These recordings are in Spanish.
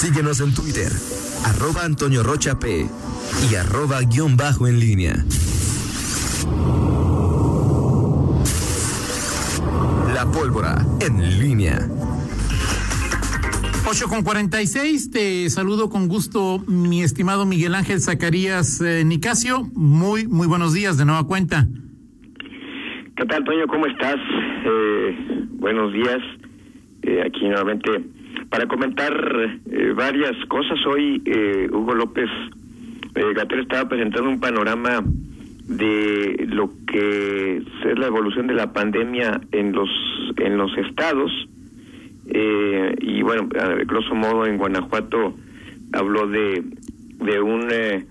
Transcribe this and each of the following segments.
Síguenos en Twitter, arroba Antonio Rocha P y arroba guion bajo en línea. La pólvora en línea. 8 con 46, te saludo con gusto, mi estimado Miguel Ángel Zacarías eh, Nicasio. Muy, muy buenos días de nueva cuenta. ¿Qué tal, Toño? ¿Cómo estás? Eh, buenos días. Eh, aquí nuevamente para comentar eh, varias cosas. Hoy eh, Hugo López eh, Gatero estaba presentando un panorama de lo que es la evolución de la pandemia en los en los estados eh, y bueno, a grosso modo en Guanajuato habló de de un eh,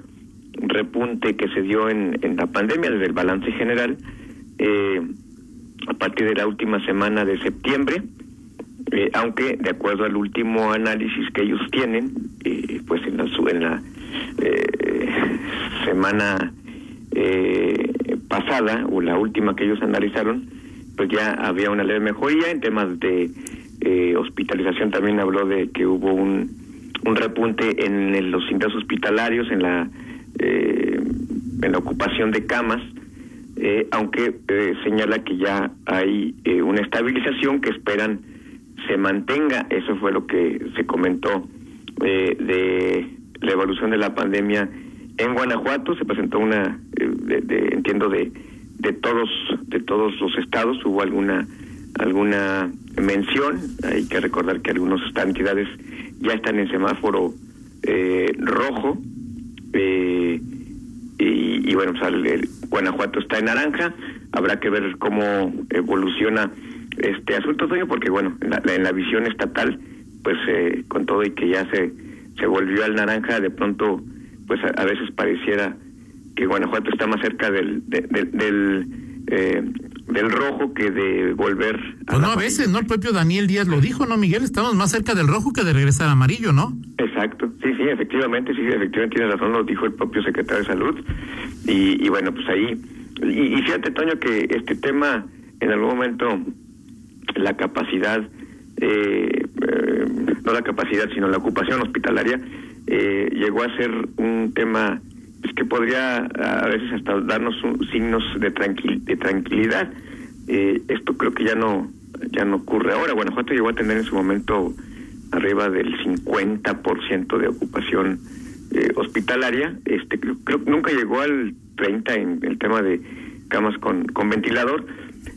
repunte que se dio en, en la pandemia desde el balance general a partir de la última semana de septiembre eh, aunque de acuerdo al último análisis que ellos tienen, eh, pues en la, en la eh, semana eh, pasada o la última que ellos analizaron, pues ya había una leve mejoría en temas de hospitalización. También habló de que hubo un, un repunte en los ingresos hospitalarios, en la en la ocupación de camas eh, aunque señala que ya hay eh, una estabilización que esperan se mantenga. Eso fue lo que se comentó eh, de la evolución de la pandemia en Guanajuato. Se presentó una, eh, de- entiendo, de, de todos de todos los estados. Hubo alguna alguna mención. Hay que recordar que algunas entidades ya están en semáforo eh, rojo. Eh, y, y bueno, pues, el Guanajuato está en naranja, habrá que ver cómo evoluciona este asunto, Toño, porque bueno, en la, en la visión estatal, pues eh, con todo y que ya se, se volvió al naranja, de pronto, pues a, a veces pareciera que Guanajuato está más cerca del, de- de- del, eh, del rojo que de volver a Pues no, a veces, ¿no? El propio Daniel Díaz lo dijo, ¿no, Miguel? Estamos más cerca del rojo que de regresar al amarillo, ¿no? Exacto, sí, sí, efectivamente, sí, efectivamente tiene razón, lo dijo el propio secretario de Salud. Y, y bueno, pues ahí, y, y fíjate, Toño, que este tema, en algún momento, la capacidad, eh, eh, no la capacidad, sino la ocupación hospitalaria, eh, llegó a ser un tema pues, que podría a veces hasta darnos un- signos de, tranquil, de tranquilidad. Eh, esto creo que ya no ya no ocurre ahora. Guanajuato llegó a tener en su momento arriba del 50% de ocupación hospitalaria. Este creo que nunca llegó al 30 en el tema de camas con, con ventilador.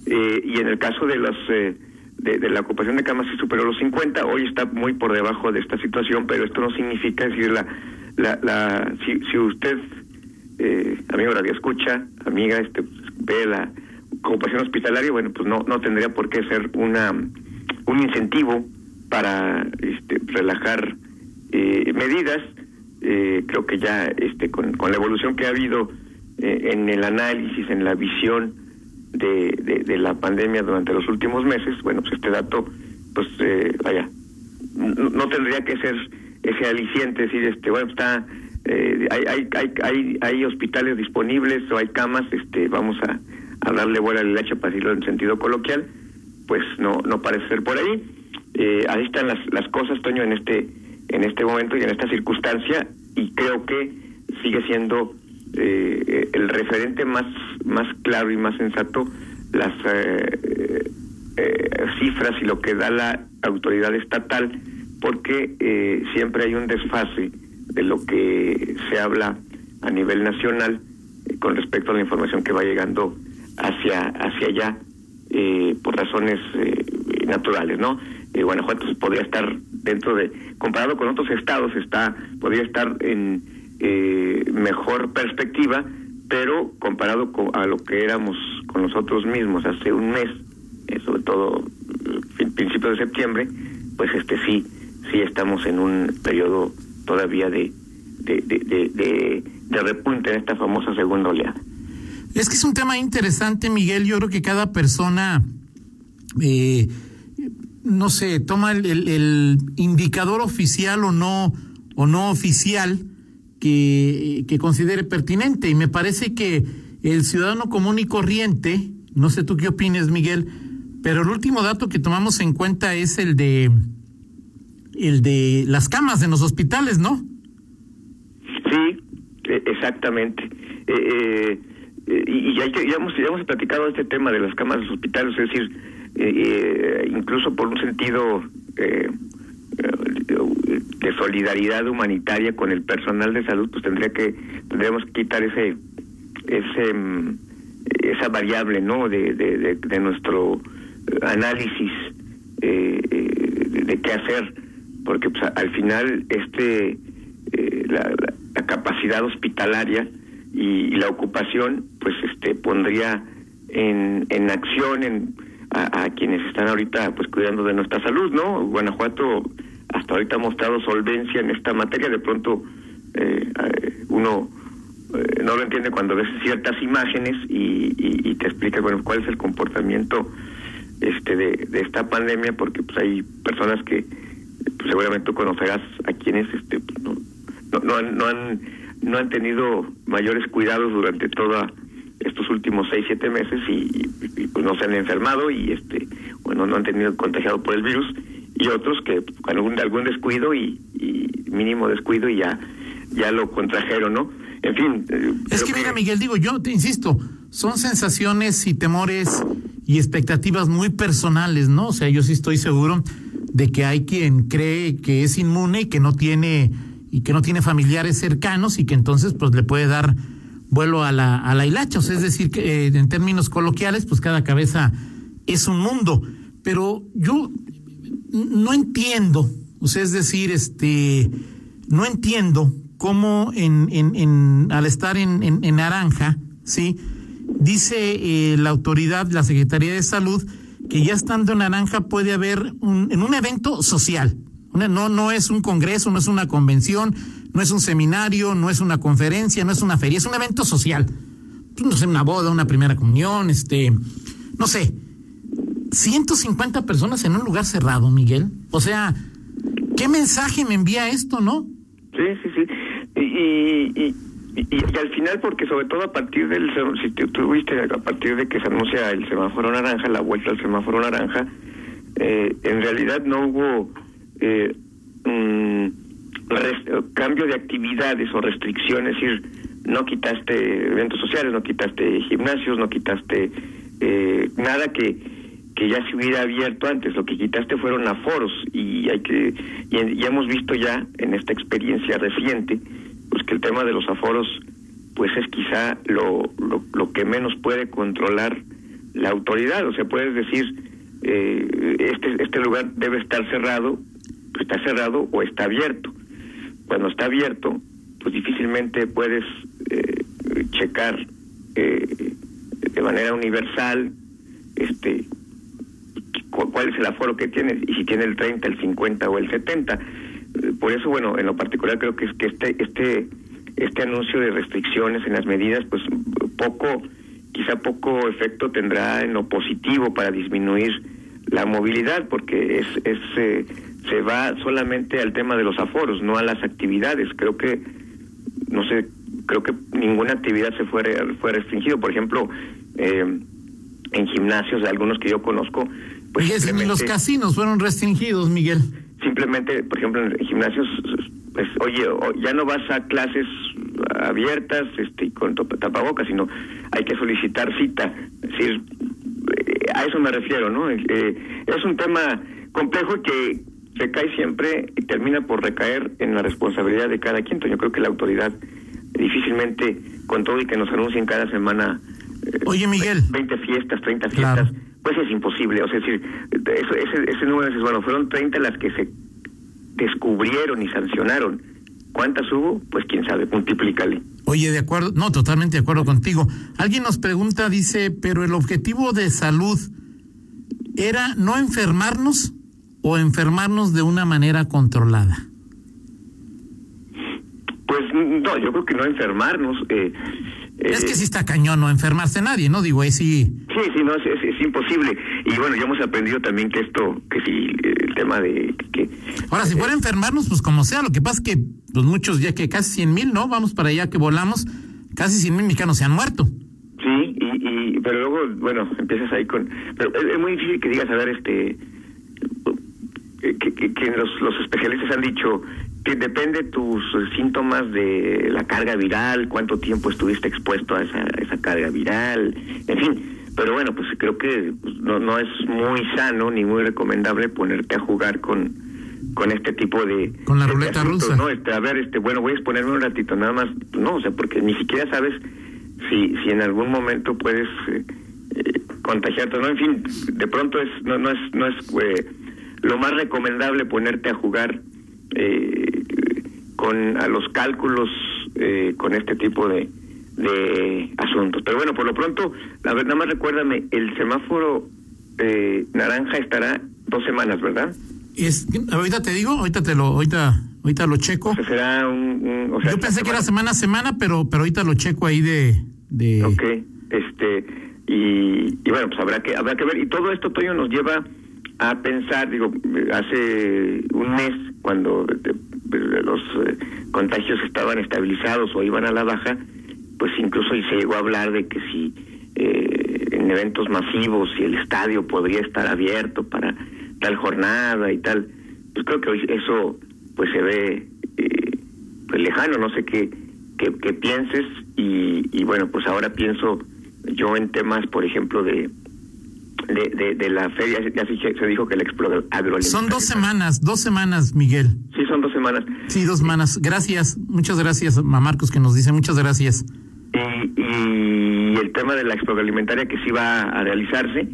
Eh, y en el caso de las eh, de, la ocupación de camas sí superó los 50, hoy está muy por debajo de esta situación, pero esto no significa decir la la, la si, si usted eh, amigo radio escucha, amiga, este ve la ocupación hospitalaria, bueno, pues no no tendría por qué ser una un incentivo para este, relajar eh, medidas. Eh, creo que ya este con, con la evolución que ha habido eh, en el análisis, en la visión de, de, la pandemia durante los últimos meses, bueno, pues este dato, pues eh, vaya, no, no tendría que ser ese aliciente, decir, este, bueno, está, eh, hay, hay, hay, hay, hay hospitales disponibles o hay camas, este, vamos a, a darle vuela al leche para decirlo en sentido coloquial, pues no, no parece ser por ahí. Eh, ahí están las, las cosas, Toño, en este, en este momento y en esta circunstancia, y creo que sigue siendo eh, el referente más, más claro y más sensato las eh, eh, cifras y lo que da la autoridad estatal, porque eh, siempre hay un desfase de lo que se habla a nivel nacional eh, con respecto a la información que va llegando hacia hacia allá por razones naturales, ¿no? Guanajuato podría estar dentro de, comparado con otros estados, está podría estar en mejor perspectiva, pero comparado con, a lo que éramos con nosotros mismos hace un mes, eh, sobre todo eh, principio de septiembre, pues este sí, sí estamos en un periodo todavía de, de, repunte en esta famosa segunda oleada. Es que es un tema interesante, Miguel. Yo creo que cada persona, eh, no sé, toma el, el, el, indicador oficial o no, o no oficial que, que considere pertinente. Y me parece que el ciudadano común y corriente, no sé tú qué opines, Miguel, pero el último dato que tomamos en cuenta es el de el de las camas en los hospitales, ¿no? Sí, e, exactamente. Eh, eh, y ya, hemos, ya hemos platicado este tema de las camas de los hospitales, es decir, incluso por un sentido de solidaridad humanitaria con el personal de salud, pues tendría que tendríamos que quitar ese ese mm, esa variable, ¿no? De, de, nuestro análisis eh, de, qué hacer, porque pues, al final este eh, la, capacidad hospitalaria y, la ocupación, pues este pondría en, en acción en a, a, quienes están ahorita pues cuidando de nuestra salud, ¿no? Guanajuato hasta ahorita ha mostrado solvencia en esta materia, de pronto eh, eh, uno eh, no lo entiende cuando ves ciertas imágenes y, y, te explica bueno cuál es el comportamiento este de, de esta pandemia porque pues hay personas que pues, seguramente tú conocerás a quienes este pues, no, no, han, no han no han tenido mayores cuidados durante toda estos últimos seis siete meses y, pues no se han enfermado y este bueno no han tenido contagiado por el virus y otros que con algún, algún descuido y, mínimo descuido y ya, ya lo contrajeron, ¿no? En fin. Eh, es que, mira, Miguel, digo, yo te insisto, son sensaciones y temores y expectativas muy personales, ¿no? O sea, yo sí estoy seguro de que hay quien cree que es inmune y que no tiene y que no tiene familiares cercanos y que entonces pues le puede dar vuelo a la a la hilacha, o sea, es decir que eh, en términos coloquiales pues cada cabeza es un mundo, pero yo no entiendo, o sea, es decir, este, no entiendo cómo en, en, en al estar en, en, naranja, ¿sí? Dice eh, la autoridad, la Secretaría de Salud, que ya estando en naranja puede haber un, en un evento social. no, no es un congreso, no es una convención, no es un seminario, no es una conferencia, no es una feria, es un evento social. Pues, no sé, una boda, una primera comunión, este, no sé. 150 personas en un lugar cerrado, Miguel. O sea, ¿qué mensaje me envía esto, no? Sí, sí, sí. Y, y, y, al final, porque sobre todo a partir del, si tuviste, a partir de que se anuncia el semáforo naranja, la vuelta al semáforo naranja, eh, en realidad no hubo eh, cambio de actividades o restricciones, es decir, no quitaste eventos sociales, no quitaste gimnasios, no quitaste eh, nada que ya se hubiera abierto antes. Lo que quitaste fueron aforos y hay que y, hemos visto ya en esta experiencia reciente pues que el tema de los aforos pues es quizá lo, lo, que menos puede controlar la autoridad. O sea, puedes decir eh, este este lugar debe estar cerrado, pues está cerrado o está abierto. Cuando está abierto, pues difícilmente puedes eh, checar eh, de manera universal este cuál es el aforo que tiene y si tiene el 30, el 50 o el 70. Eh, por eso, bueno, en lo particular creo que es que este este este anuncio de restricciones en las medidas, pues poco, quizá poco efecto tendrá en lo positivo para disminuir la movilidad, porque es, es eh, se va solamente al tema de los aforos, no a las actividades. Creo que, no sé, creo que ninguna actividad se fue, fue restringido. Por ejemplo, eh, en gimnasios, algunos que yo conozco, pues los casinos fueron restringidos, Miguel. Simplemente, por ejemplo, en gimnasios, pues, oye, ya no vas a clases abiertas este, con tapabocas, sino hay que solicitar cita. Es decir, eh, a eso me refiero, ¿no? Eh, es un tema complejo que se cae siempre y termina por recaer en la responsabilidad de cada quien. Yo creo que la autoridad difícilmente, con todo y que nos anuncien cada semana eh, Oye, Miguel. 20 fiestas, 30 fiestas, pues es imposible. O sea, es decir, ese, ese número es, bueno, fueron 30 las que se descubrieron y sancionaron. ¿Cuántas hubo? Pues quién sabe, multiplícale. Oye, de acuerdo, no, totalmente de acuerdo contigo. Alguien nos pregunta, dice, pero el objetivo de salud era no enfermarnos o enfermarnos de una manera controlada. Pues no, yo creo que no enfermarnos. Eh, es que sí está cañón no enfermarse nadie, ¿no? Digo, ahí sí. Sí, sí, no, es, imposible. Y bueno, ya hemos aprendido también que esto, que si el tema de que... Ahora, si fuera enfermarnos, pues como sea, lo que pasa es que pues muchos, ya que casi 100 mil, ¿no? Vamos para allá que volamos, casi 100 mil mexicanos se han muerto. Sí, y, pero luego, bueno, empiezas ahí con... Pero es, muy difícil que digas, a ver, este... que, que, los, los especialistas han dicho que depende tus síntomas de la carga viral, cuánto tiempo estuviste expuesto a esa, esa carga viral, en fin. Pero bueno, pues creo que pues, no, no es muy sano ni muy recomendable ponerte a jugar con, con este tipo de con la ruleta rusa. no este a ver este bueno voy a exponerme un ratito nada más no o sea porque ni siquiera sabes si si en algún momento puedes eh, eh, contagiarte no. En fin de pronto es no no es no es eh, lo más recomendable ponerte a jugar con a los cálculos con este tipo de de asuntos pero bueno por lo pronto la verdad más recuérdame el semáforo naranja estará dos semanas verdad es, ahorita te digo, ahorita te lo, ahorita, ahorita lo checo. será un, Yo pensé que era semana a semana, pero, pero ahorita lo checo ahí de, de. Ok, este, y, y bueno, pues habrá que, habrá que ver. Y todo esto, Toño, nos lleva a pensar, digo, hace un mes, cuando los eh, contagios estaban estabilizados o iban a la baja, pues incluso se llegó a hablar de que si eh, en eventos masivos, si el estadio podría estar abierto para tal jornada y tal. Pues creo que hoy eso pues se ve eh, pues lejano, no sé qué, qué, pienses y, y, bueno, pues ahora pienso yo en temas, por ejemplo, de de, de, la feria, ya se, dijo que el Explo Son dos semanas, dos semanas, Miguel. Sí, son dos semanas. Sí, dos semanas. Gracias, muchas gracias a Marcos que nos dice, muchas gracias. Y, y el tema de la Agroalimentaria que sí va a realizarse,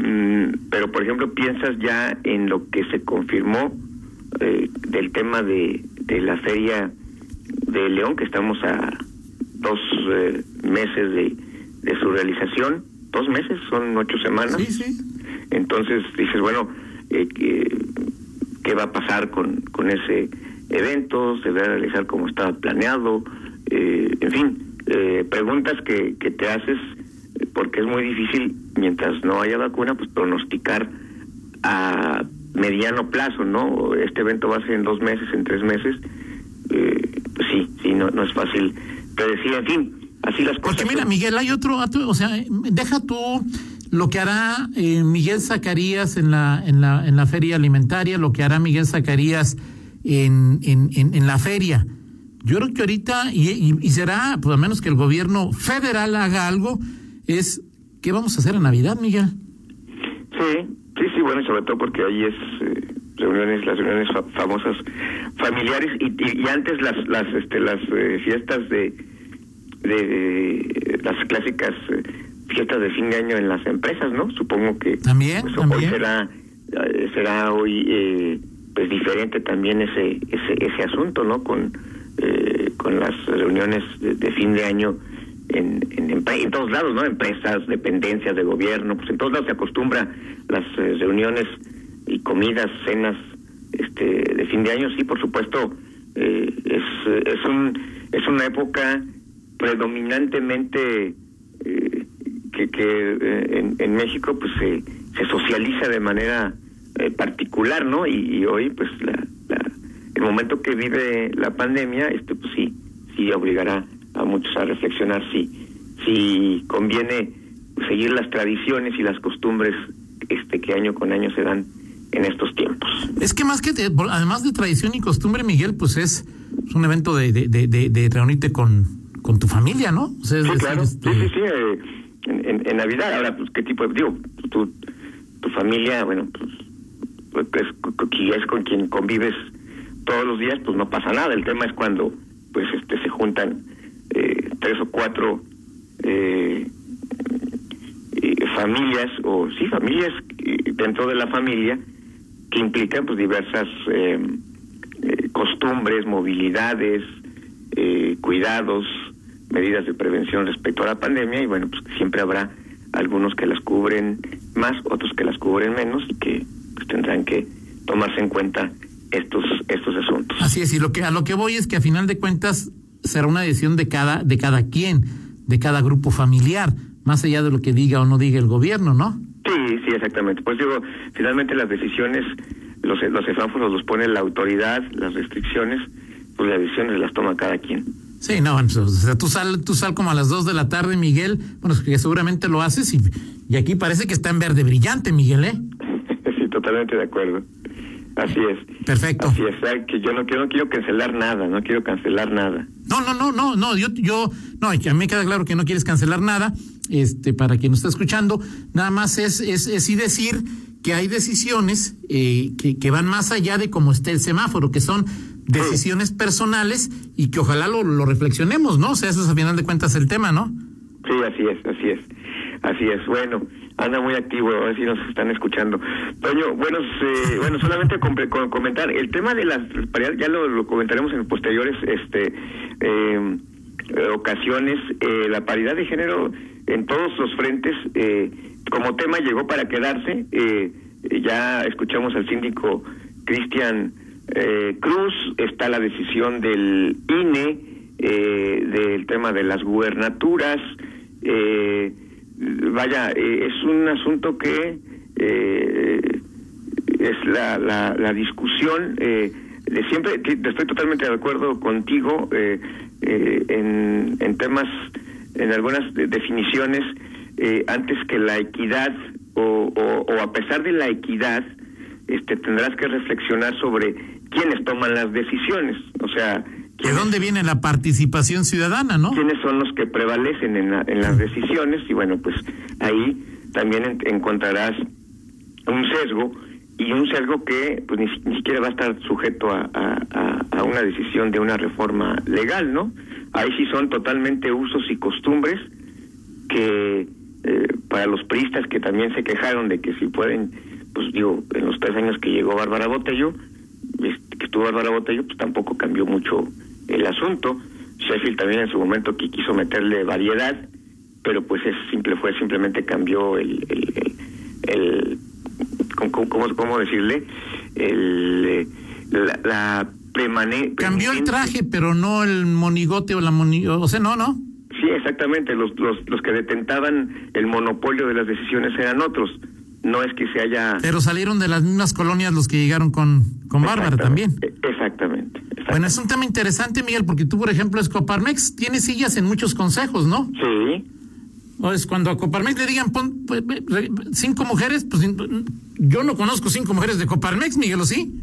Mm, pero, por ejemplo, piensas ya en lo que se confirmó eh, del tema de, de la feria de León, que estamos a dos eh, meses de, de su realización. Dos meses, son ocho semanas. Sí, sí. Entonces dices, bueno, eh, ¿qué, va a pasar con, con ese evento? ¿Se va a realizar como estaba planeado? en fin, preguntas que, que te haces porque es muy difícil, mientras no haya vacuna, pues pronosticar a mediano plazo, ¿no? Este evento va a ser en dos meses, en tres meses. Eh, pues sí, sí, no, no es fácil predecir, en fin, así las cosas. Porque mira, Miguel, hay otro, o sea, deja tú lo que hará eh, Miguel Zacarías en la, en, la, en la feria alimentaria, lo que hará Miguel Zacarías en, en, en, la feria. Yo creo que ahorita, y, y, será, pues a menos que el gobierno federal haga algo, es ¿qué vamos a hacer en Navidad, Miguel? Sí, sí, sí, bueno, sobre todo porque ahí es eh, reuniones, las reuniones famosas familiares y, y, antes las las este las eh, fiestas de, de, las clásicas eh, fiestas de fin de año en las empresas, ¿no? Supongo que también, pues, hoy será será hoy pues diferente también ese ese ese asunto, ¿no? Con con las reuniones de fin de año en, en, todos lados, ¿no? Empresas, dependencias de gobierno, pues en todos lados se acostumbra las eh, reuniones y comidas, cenas este, de fin de año, sí, por supuesto, eh, es, es, un, es una época predominantemente eh, que, que en, México pues se, se socializa de manera particular, ¿no? Y, hoy pues la, el momento que vive la pandemia, este pues sí, sí obligará a muchos a reflexionar si, si conviene seguir las tradiciones y las costumbres este que año con año se dan en estos tiempos. Es que más que, además de tradición y costumbre, Miguel, pues es, un evento de, de, reunirte con, con tu familia, ¿no? sí, claro. Sí, sí, sí. Eh, en, en, Navidad, ahora, pues, ¿qué tipo de...? Digo, tu, tu familia, bueno, pues, pues es con quien convives todos los días, pues no pasa nada. El tema es cuando, pues, este se juntan eh, tres o cuatro eh, eh, familias o sí familias dentro de la familia que implican pues diversas costumbres movilidades cuidados medidas de prevención respecto a la pandemia y bueno pues siempre habrá algunos que las cubren más otros que las cubren menos y que pues, tendrán que tomarse en cuenta estos estos asuntos así es y lo que a lo que voy es que a final de cuentas será una decisión de cada, de cada quien, de cada grupo familiar, más allá de lo que diga o no diga el gobierno, ¿no? Sí, sí, exactamente. Pues digo, finalmente las decisiones, los, los semáforos los pone la autoridad, las restricciones, pues las decisiones las toma cada quien. Sí, no, o sea, tú sal, tú sal como a las dos de la tarde, Miguel, bueno, que seguramente lo haces y, y aquí parece que está en verde brillante, Miguel, ¿eh? sí, totalmente de acuerdo. Así es. Perfecto. Así es, que yo no quiero, no quiero cancelar nada, no quiero cancelar nada. No, no, no, no, no, yo, yo, no, a mí me queda claro que no quieres cancelar nada, este, para quien nos está escuchando, nada más es, es, es y decir que hay decisiones eh, que, que van más allá de cómo esté el semáforo, que son decisiones personales y que ojalá lo, lo reflexionemos, ¿no? O sea, eso es a final de cuentas el tema, ¿no? Sí, así es, así es, así es. Bueno, anda muy activo, a ver si nos están escuchando. Toño, bueno, eh, bueno, solamente con, comentar, el tema de las ya lo, comentaremos en posteriores este eh, ocasiones, eh, la paridad de género en todos los frentes, eh, como tema llegó para quedarse, eh, ya escuchamos al síndico Cristian eh, Cruz, está la decisión del INE eh, del tema de las gubernaturas, eh, vaya, eh, es un asunto que es la, la, la discusión de siempre, estoy totalmente de acuerdo contigo en, en temas, en algunas definiciones, antes que la equidad o, o a pesar de la equidad, este, tendrás que reflexionar sobre quiénes toman las decisiones, o sea... ¿De dónde viene la participación ciudadana, no? ¿Quiénes son los que prevalecen en, en las decisiones? Y bueno, pues ahí también encontrarás un sesgo y un sesgo que pues ni, siquiera va a estar sujeto a, a, a, una decisión de una reforma legal, ¿no? Ahí sí son totalmente usos y costumbres que eh, para los priistas que también se quejaron de que si pueden, pues digo, en los tres años que llegó Bárbara Botello, que estuvo Bárbara Botello, pues tampoco cambió mucho el asunto. Sheffield también en su momento que quiso meterle variedad, pero pues es simple fue simplemente cambió el, el, el, ¿cómo, cómo, decirle? El, la, la Cambió el traje, pero no el monigote o la moni... O sea, no, ¿no? Sí, exactamente. Los, los, los que detentaban el monopolio de las decisiones eran otros no es que se haya... Pero salieron de las mismas colonias los que llegaron con, con Bárbara también. Exactamente, Bueno, es un tema interesante, Miguel, porque tú, por ejemplo, Escoparmex tiene sillas en muchos consejos, ¿no? Sí. O es cuando a Coparmex le digan pon, pues, cinco mujeres, pues yo no conozco cinco mujeres de Coparmex, Miguel, ¿o sí?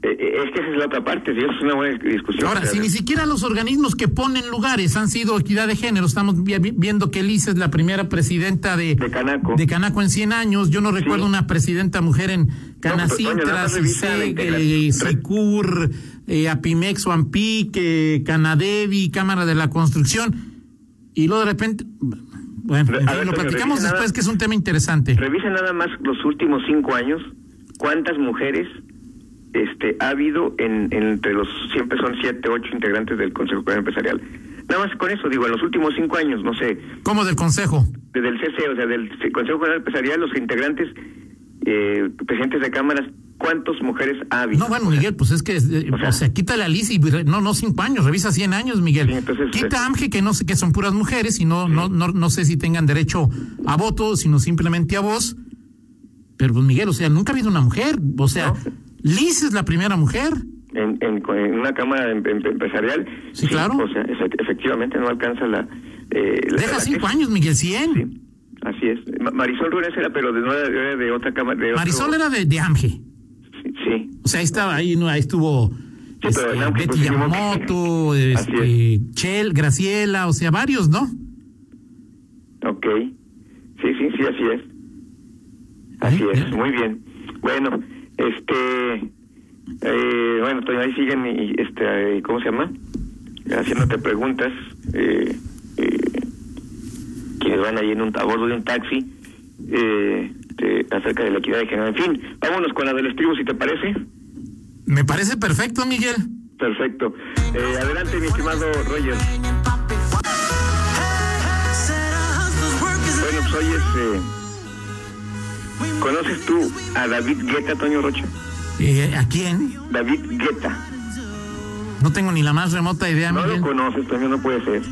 Eh, eh, es que esa es la otra parte, sí, es una buena discusión. Ahora, si ni siquiera los organismos que ponen lugares han sido equidad de género, estamos viendo que Liz es la primera presidenta de, de, Canaco. de Canaco en 100 años, yo no recuerdo una presidenta mujer en Canacintra, CISEG, SICUR, eh, Apimex o AMPIC, Canadevi, Cámara de la Construcción, y luego de repente... Bueno, lo platicamos después, que es un tema interesante. Revisa nada más los últimos cinco años, cuántas mujeres este ha habido en, entre los siempre son siete ocho integrantes del Consejo Empresarial. Nada más con eso digo en los últimos cinco años no sé. Cómo del Consejo desde el CC o sea del Consejo Empresarial los integrantes eh, presidentes de cámaras cuántas mujeres ha habido no bueno Miguel pues es que eh, o, sea, quita la lista y no no cinco años revisa cien años Miguel. Quita AMGE que no sé que son puras mujeres y no no no no sé si tengan derecho a voto sino simplemente a voz. Pero pues Miguel o sea nunca ha habido una mujer o sea Liz es la primera mujer. En, en, una cámara em, em, empresarial. Sí, claro. O sea, efectivamente no alcanza la. Eh, Deja cinco años, Miguel, cien. Sí, así es. Marisol Runes era, pero de, era de, otra cámara. De Marisol era de, de AMGE. Sí, O sea, ahí estaba, ahí, no, ahí estuvo. este, Betty pues, Yamamoto, este, Chel, Graciela, o sea, varios, ¿no? Ok. Sí, sí, sí, así es. Así es, muy bien. Bueno, este, eh, bueno, ahí siguen, y, este, ¿cómo se llama? Haciéndote preguntas, eh, eh, quienes van ahí en un, a bordo de un taxi, eh, acerca de la equidad de género. En fin, vámonos con la del estribo, si te parece. Me parece perfecto, Miguel. Perfecto. Eh, adelante, mi estimado Roger. Bueno, pues hoy es... Eh, ¿Conoces tú a David Guetta, Toño Rocha? Eh, ¿A quién? David Guetta. No tengo ni la más remota idea, no Miguel. Lo conoces, Toño, no puede ser.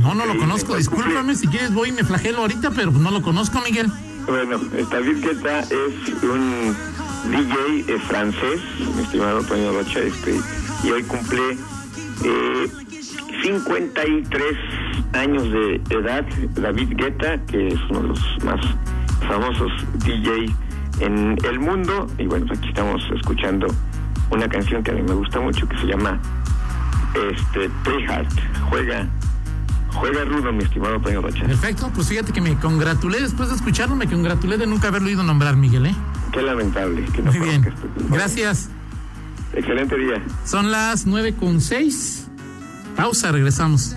No, no lo conozco. Discúlpame, si quieres voy y me flagelo ahorita, pero no lo conozco, Miguel. Bueno, David Guetta es un DJ eh, francés, mi estimado Toño Rocha, este, y hoy cumple eh, 53 años de edad. David Guetta, que es uno de los más famosos DJ en el mundo. Y bueno, pues aquí estamos escuchando una canción que a mí me gusta mucho que se llama este Play Hard. Juega, juega rudo, mi estimado Toño Rocha. Perfecto, pues fíjate que me congratulé después de escucharlo, me congratulé de nunca haberlo oído nombrar, Miguel, ¿eh? Qué lamentable que no Muy bien. Gracias. Excelente día. Son las nueve con seis. Pausa, regresamos.